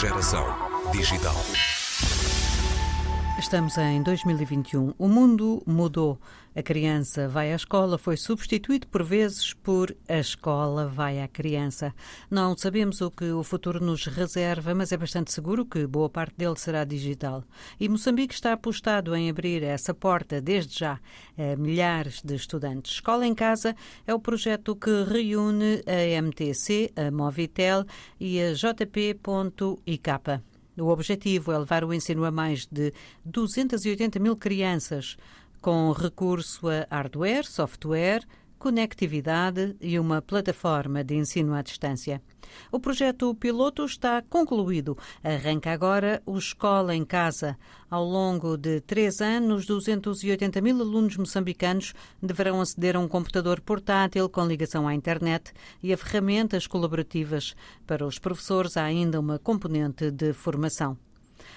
Geração digital. Estamos em 2021. O mundo mudou. A criança vai à escola foi substituído por vezes por a escola vai à criança. Não sabemos o que o futuro nos reserva, mas é bastante seguro que boa parte dele será digital. E Moçambique está apostado em abrir essa porta desde já a milhares de estudantes. Escola em Casa é o projeto que reúne a MTC, a Movitel e a JP.IK. O objetivo é levar o ensino a mais de 280 mil crianças, com recurso a hardware, software, conectividade e uma plataforma de ensino à distância. O projeto piloto está concluído. Arranca agora o Escola em Casa. Ao longo de três anos, 280 mil alunos moçambicanos deverão aceder a um computador portátil com ligação à internet e a ferramentas colaborativas. Para os professores, há ainda uma componente de formação.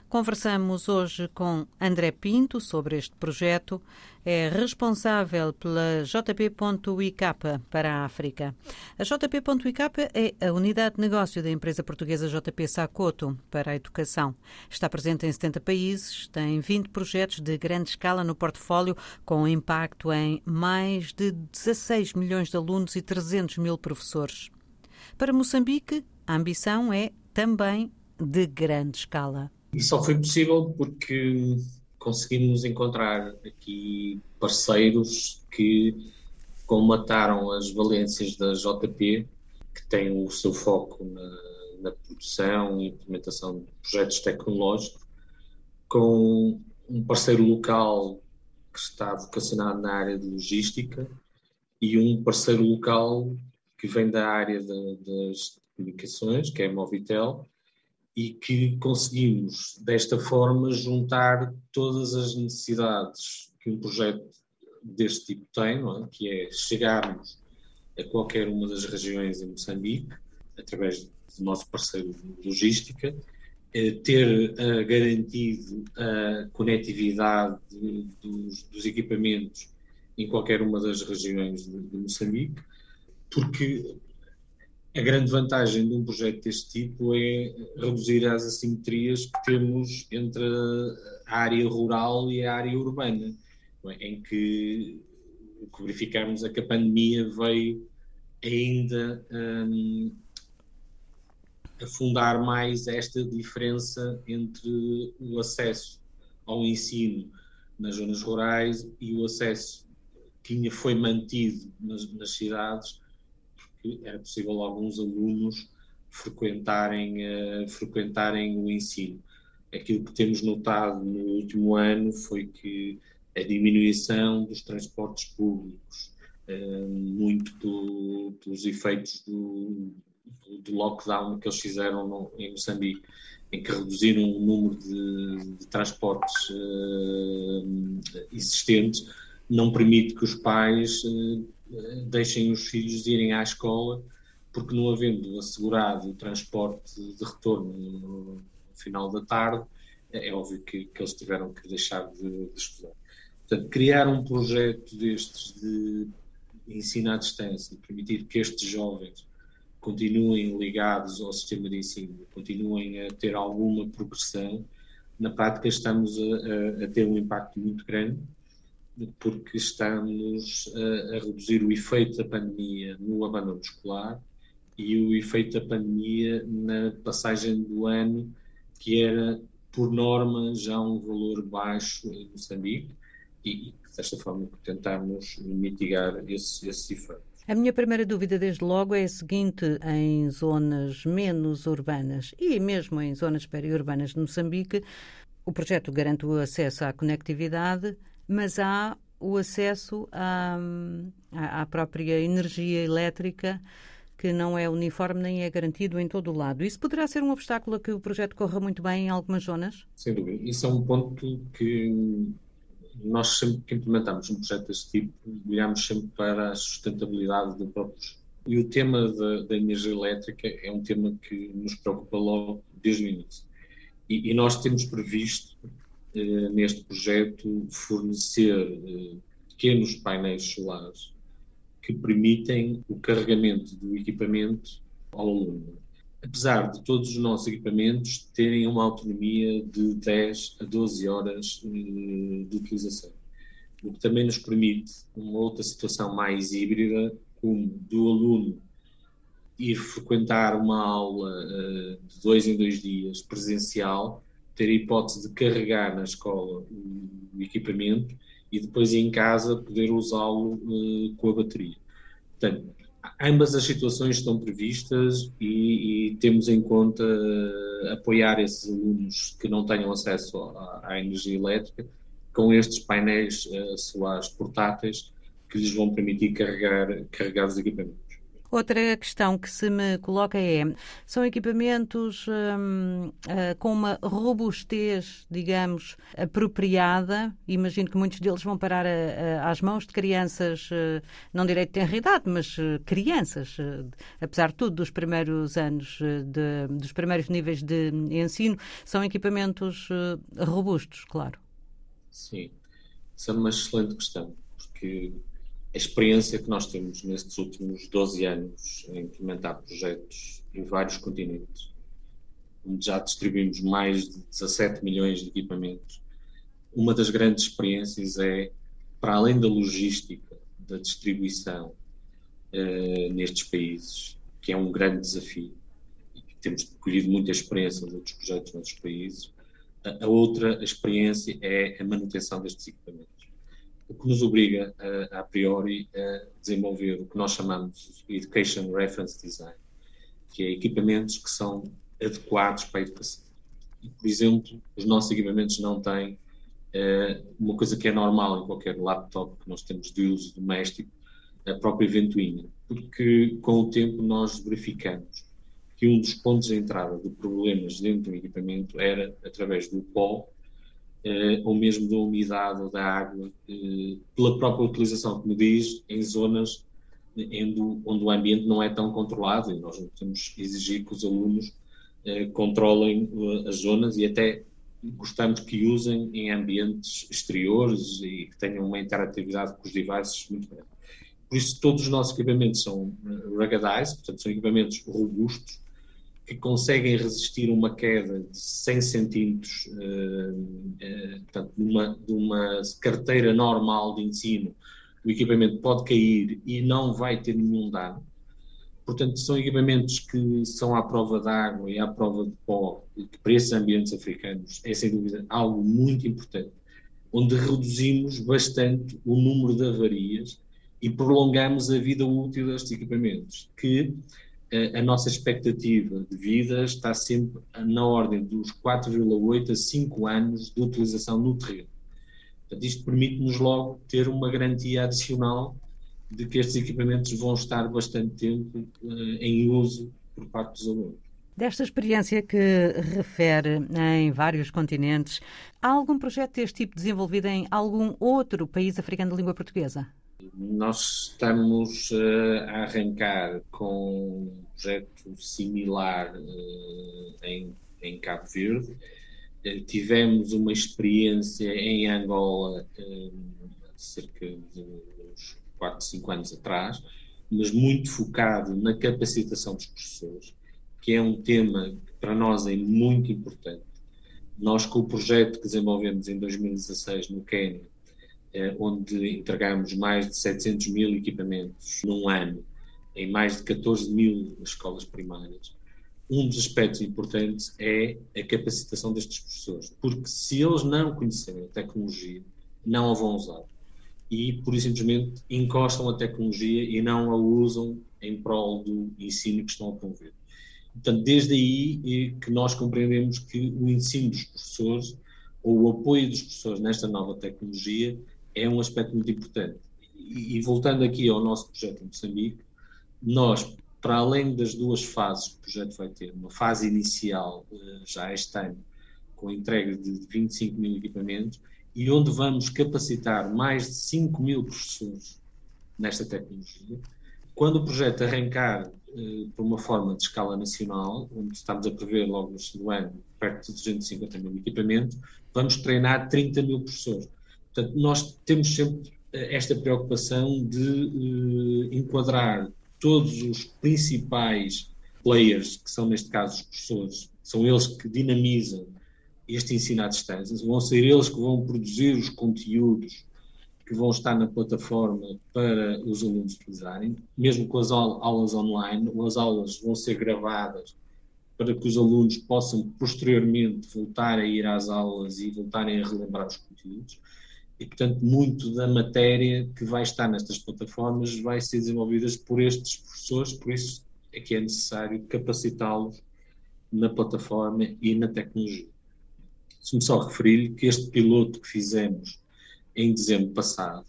Conversamos hoje com André Pinto sobre este projeto. É responsável pela JP.IK para a África. A JP.IK é a unidade de negócio da empresa portuguesa JP Sacoto para a educação. Está presente em 70 países, tem 20 projetos de grande escala no portfólio, com impacto em mais de 16 milhões de alunos e 300 mil professores. Para Moçambique, a ambição é também de grande escala. E só foi possível porque conseguimos encontrar aqui parceiros que comataram as valências da JP, que tem o seu foco na, na produção e implementação de projetos tecnológicos, com um parceiro local que está vocacionado na área de logística e um parceiro local que vem da área de, das comunicações, que é a Movitel, e que conseguimos, desta forma, juntar todas as necessidades que um projeto deste tipo tem, é? que é chegarmos a qualquer uma das regiões em Moçambique, através do nosso parceiro de logística, eh, ter uh, garantido a conectividade dos, dos, equipamentos em qualquer uma das regiões de, de Moçambique, porque a grande vantagem de um projeto deste tipo é reduzir as assimetrias que temos entre a área rural e a área urbana, é? em que o que verificamos é que a pandemia veio ainda um, afundar mais esta diferença entre o acesso ao ensino nas zonas rurais e o acesso que foi mantido nas, nas cidades que era possível alguns alunos frequentarem, uh, frequentarem o ensino. Aquilo que temos notado no último ano foi que a diminuição dos transportes públicos, uh, muito do, dos efeitos do, do, lockdown que eles fizeram no, em Moçambique, em que reduziram o número de, de transportes uh, existentes, não permite que os pais deixem os filhos irem à escola, porque não havendo assegurado o transporte de retorno no, final da tarde, é, é óbvio que, que eles tiveram que deixar de, de, estudar. Portanto, criar um projeto destes de ensino à distância, permitir que estes jovens continuem ligados ao sistema de ensino, continuem a ter alguma progressão, na prática estamos a, a, a ter um impacto muito grande porque estamos a, a, reduzir o efeito da pandemia no abandono escolar e o efeito da pandemia na passagem do ano, que era, por norma, já um valor baixo em Moçambique, e, desta forma tentarmos mitigar esse, esse efeito. A minha primeira dúvida, desde logo, é a seguinte: em zonas menos urbanas e mesmo em zonas periurbanas de Moçambique, o projeto garante o acesso à conectividade mas há o acesso à, à própria energia elétrica que não é uniforme nem é garantido em todo o lado. Isso poderá ser um obstáculo a que o projeto corra muito bem em algumas zonas? Sem dúvida. Isso é um ponto que nós sempre que implementamos um projeto desse tipo, olhamos sempre para a sustentabilidade do próprio E o tema da, da, energia elétrica é um tema que nos preocupa logo desde o início. E, e nós temos previsto eh, neste projeto, fornecer eh, pequenos painéis solares que permitem o carregamento do equipamento ao aluno. apesar de todos os nossos equipamentos terem uma autonomia de 10 a 12 horas de utilização. O que também nos permite uma outra situação mais híbrida, como do aluno ir frequentar uma aula de dois em dois dias presencial, ter a hipótese de carregar na escola o, equipamento e depois em casa poder usá-lo uh, com a bateria. Portanto, ambas as situações estão previstas e, e temos em conta uh, apoiar esses alunos que não tenham acesso à, à energia elétrica com estes painéis solares portáteis que lhes vão permitir carregar, carregar os equipamentos. Outra questão que se me coloca é: são equipamentos hum, uh, com uma robustez, digamos, apropriada? Imagino que muitos deles vão parar a, a, às mãos de crianças, não direi de idade, mas crianças, apesar de tudo, dos primeiros anos, de, dos primeiros níveis de ensino, são equipamentos robustos, claro. Sim, isso é uma excelente questão, porque a experiência que nós temos nestes últimos 12 anos em implementar projetos em vários continentes, onde já distribuímos mais de 17 milhões de equipamentos, uma das grandes experiências é, para além da logística da distribuição eh, nestes países, que é um grande desafio, e que temos colhido muita experiência nos outros projetos noutros países, a, a outra experiência é a manutenção destes equipamentos o que nos obriga, a, a priori, a desenvolver o que nós chamamos de Education Reference Design, que é equipamentos que são adequados para a educação. E, por exemplo, os nossos equipamentos não têm uh, uma coisa que é normal em qualquer laptop que nós temos de uso doméstico, a própria ventoinha, porque com o tempo nós verificamos que um dos pontos de entrada de problemas dentro do equipamento era através do pó ou mesmo da umidade ou da água, eh, pela própria utilização, como diz, em zonas onde, o ambiente não é tão controlado e nós temos que exigir que os alunos eh, controlem as zonas e até gostamos que usem em ambientes exteriores e que tenham uma interatividade com os devices muito grande. Por isso, todos os nossos equipamentos são ruggedized, portanto, são equipamentos robustos, que conseguem resistir uma queda de 100 centímetros, uh, uh, portanto, numa, de uma carteira normal de ensino, o equipamento pode cair e não vai ter nenhum dano. Portanto, são equipamentos que são à prova de água e à prova de pó, que para esses ambientes africanos é sem dúvida algo muito importante, onde reduzimos bastante o número de avarias e prolongamos a vida útil destes equipamentos, que a nossa expectativa de vida está sempre na ordem dos 4,8 a 5 anos de utilização no terreno. Portanto, isto permite-nos logo ter uma garantia adicional de que estes equipamentos vão estar bastante tempo uh, em uso por parte dos alunos. Desta experiência que refere em vários continentes, há algum projeto deste tipo desenvolvido em algum outro país africano de língua portuguesa? Nós estamos uh, a arrancar com um projeto similar uh, em, em, Cabo Verde. Uh, tivemos uma experiência em Angola cerca de uns 4, 5 anos atrás, mas muito focado na capacitação dos professores, que é um tema que para nós é muito importante. Nós, com o projeto que desenvolvemos em 2016 no Quênia, onde entregamos mais de 700 mil equipamentos num ano em mais de 14 mil escolas primárias. Um dos aspectos importantes é a capacitação destes professores, porque se eles não conhecerem a tecnologia, não a vão usar. E, por simplesmente, encostam a tecnologia e não a usam em prol do ensino que estão a promover. Portanto, desde aí que nós compreendemos que o ensino dos professores, ou o apoio dos professores nesta nova tecnologia, é um aspecto muito importante. E, e, voltando aqui ao nosso projeto em Moçambique, nós, para além das duas fases que o projeto vai ter, uma fase inicial eh, já este ano, com entrega de 25 mil equipamentos, e onde vamos capacitar mais de 5 mil professores nesta tecnologia. Quando o projeto arrancar eh, por uma forma de escala nacional, onde estamos a prever logo no segundo ano perto de 250 mil equipamentos, vamos treinar 30 mil professores. Portanto, nós temos sempre eh, esta preocupação de uh, enquadrar todos os principais players, que são neste caso os professores, são eles que dinamizam este ensino à distância, vão ser eles que vão produzir os conteúdos que vão estar na plataforma para os alunos utilizarem, mesmo com as aulas online, as aulas vão ser gravadas para que os alunos possam posteriormente voltar a ir às aulas e voltarem a relembrar os conteúdos. E, portanto, muito da matéria que vai estar nestas plataformas vai ser desenvolvida por estes professores, por isso é que é necessário capacitá-los na plataforma e na tecnologia. Se-me só referir que este piloto que fizemos em dezembro passado,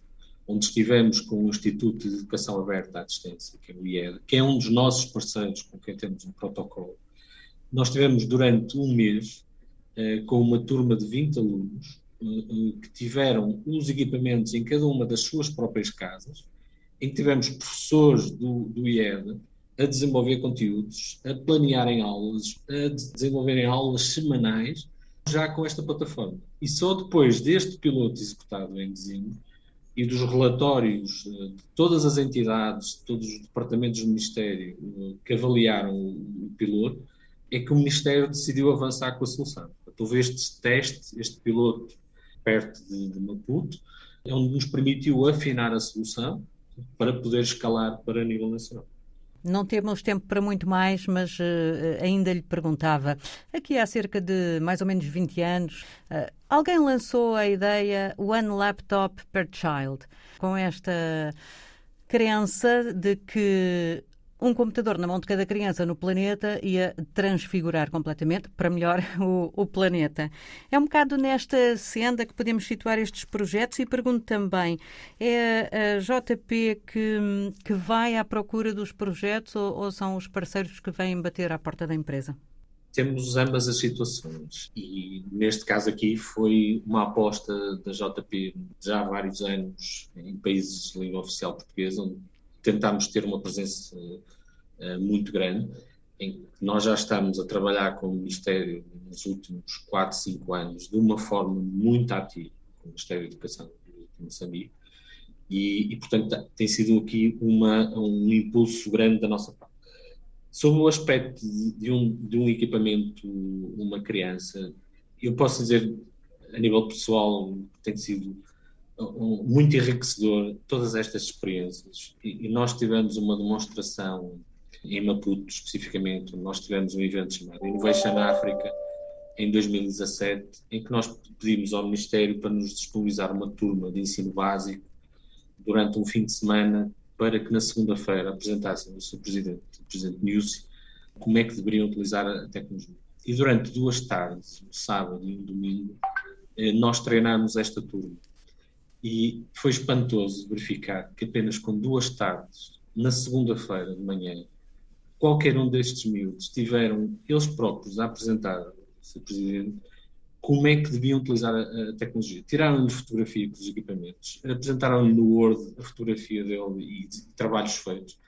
onde estivemos com o Instituto de Educação Aberta à Distância, que é o IED, que é um dos nossos parceiros com quem temos um protocolo. Nós tivemos durante um mês eh, com uma turma de 20 alunos que tiveram os equipamentos em cada uma das suas próprias casas, em que tivemos professores do, do IED a desenvolver conteúdos, a planearem aulas, a desenvolverem aulas semanais já com esta plataforma. E só depois deste piloto executado em dezembro e dos relatórios eh, de todas as entidades, todos os departamentos do Ministério eh, que avaliaram o piloto, é que o Ministério decidiu avançar com a solução. Houve este teste, este piloto perto de, de Maputo, é onde nos permitiu afinar a solução para poder escalar para nível nacional. Não temos tempo para muito mais, mas uh, ainda lhe perguntava. Aqui há cerca de mais ou menos 20 anos, uh, alguém lançou a ideia One Laptop per Child, com esta crença de que um computador na mão de cada criança no planeta ia transfigurar completamente, para melhor, o, o, planeta. É um bocado nesta senda que podemos situar estes projetos e pergunto também, é a JP que, que vai à procura dos projetos ou, ou são os parceiros que vêm bater à porta da empresa? Temos ambas as situações e neste caso aqui foi uma aposta da JP já há vários anos em países de língua oficial portuguesa, onde tentámos ter uma presença uh, muito grande, em que nós já estamos a trabalhar com o Ministério nos últimos 4, 5 anos de uma forma muito ativa, com o Ministério da Educação de Moçambique, e, e, portanto tem sido aqui uma, um impulso grande da nossa parte. Sobre o aspecto de, um, de um equipamento, uma criança, eu posso dizer, a nível pessoal, tem sido muito enriquecedor todas estas experiências. E, e, nós tivemos uma demonstração em Maputo, especificamente, nós tivemos um evento chamado Innovation Africa em 2017, em que nós pedimos ao Ministério para nos disponibilizar uma turma de ensino básico durante um fim de semana para que na segunda-feira apresentassem ao Sr. Presidente, o Presidente Nussi, como é que deveriam utilizar a tecnologia. E durante duas tardes, um sábado e um domingo, eh, nós treinámos esta turma e foi espantoso verificar que apenas com duas tardes, na segunda-feira de manhã, qualquer um destes miúdos tiveram eles próprios a apresentar Sr. Presidente como é que deviam utilizar a, a tecnologia. Tiraram-lhe fotografia com os equipamentos, apresentaram-lhe no Word a fotografia dele e de trabalhos feitos.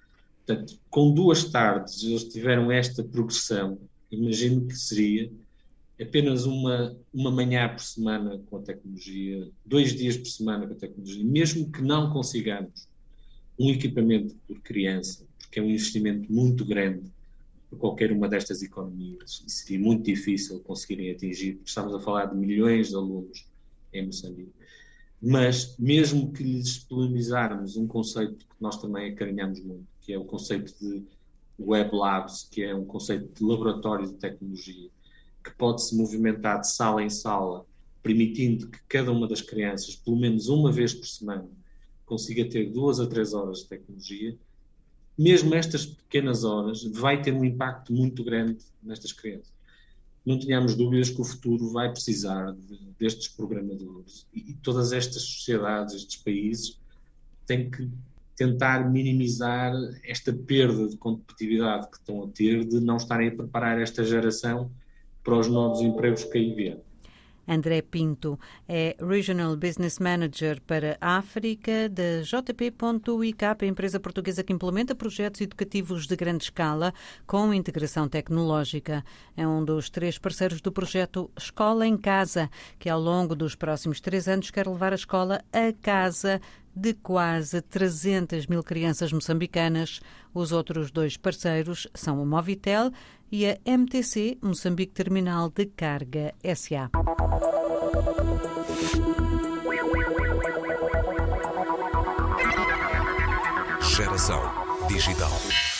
Portanto, com duas tardes eles tiveram esta progressão, imagino que seria apenas uma, uma manhã por semana com a tecnologia, dois dias por semana com a tecnologia, mesmo que não consigamos um equipamento por criança, porque é um investimento muito grande para qualquer uma destas economias e seria muito difícil conseguirem atingir, porque estamos a falar de milhões de alunos em Moçambique. Mas, mesmo que lhes disponibilizarmos um conceito que nós também acarinhamos muito, que é o conceito de Web Labs, que é um conceito de laboratório de tecnologia, que pode se movimentar de sala em sala, permitindo que cada uma das crianças, pelo menos uma vez por semana, consiga ter duas a três horas de tecnologia, mesmo estas pequenas horas, vai ter um impacto muito grande nestas crianças. Não tenhamos dúvidas que o futuro vai precisar de, destes programadores e, e todas estas sociedades, estes países, têm que tentar minimizar esta perda de competitividade que estão a ter de não estarem a preparar esta geração para os novos empregos que aí vêm. André Pinto é Regional Business Manager para a África da JP.IK, a empresa portuguesa que implementa projetos educativos de grande escala com integração tecnológica. É um dos três parceiros do projeto Escola em Casa, que ao longo dos próximos três anos quer levar a escola a casa de quase 300 mil crianças moçambicanas. Os outros dois parceiros são a Movitel e a MTC, Moçambique Terminal de Carga SA. Geração Digital.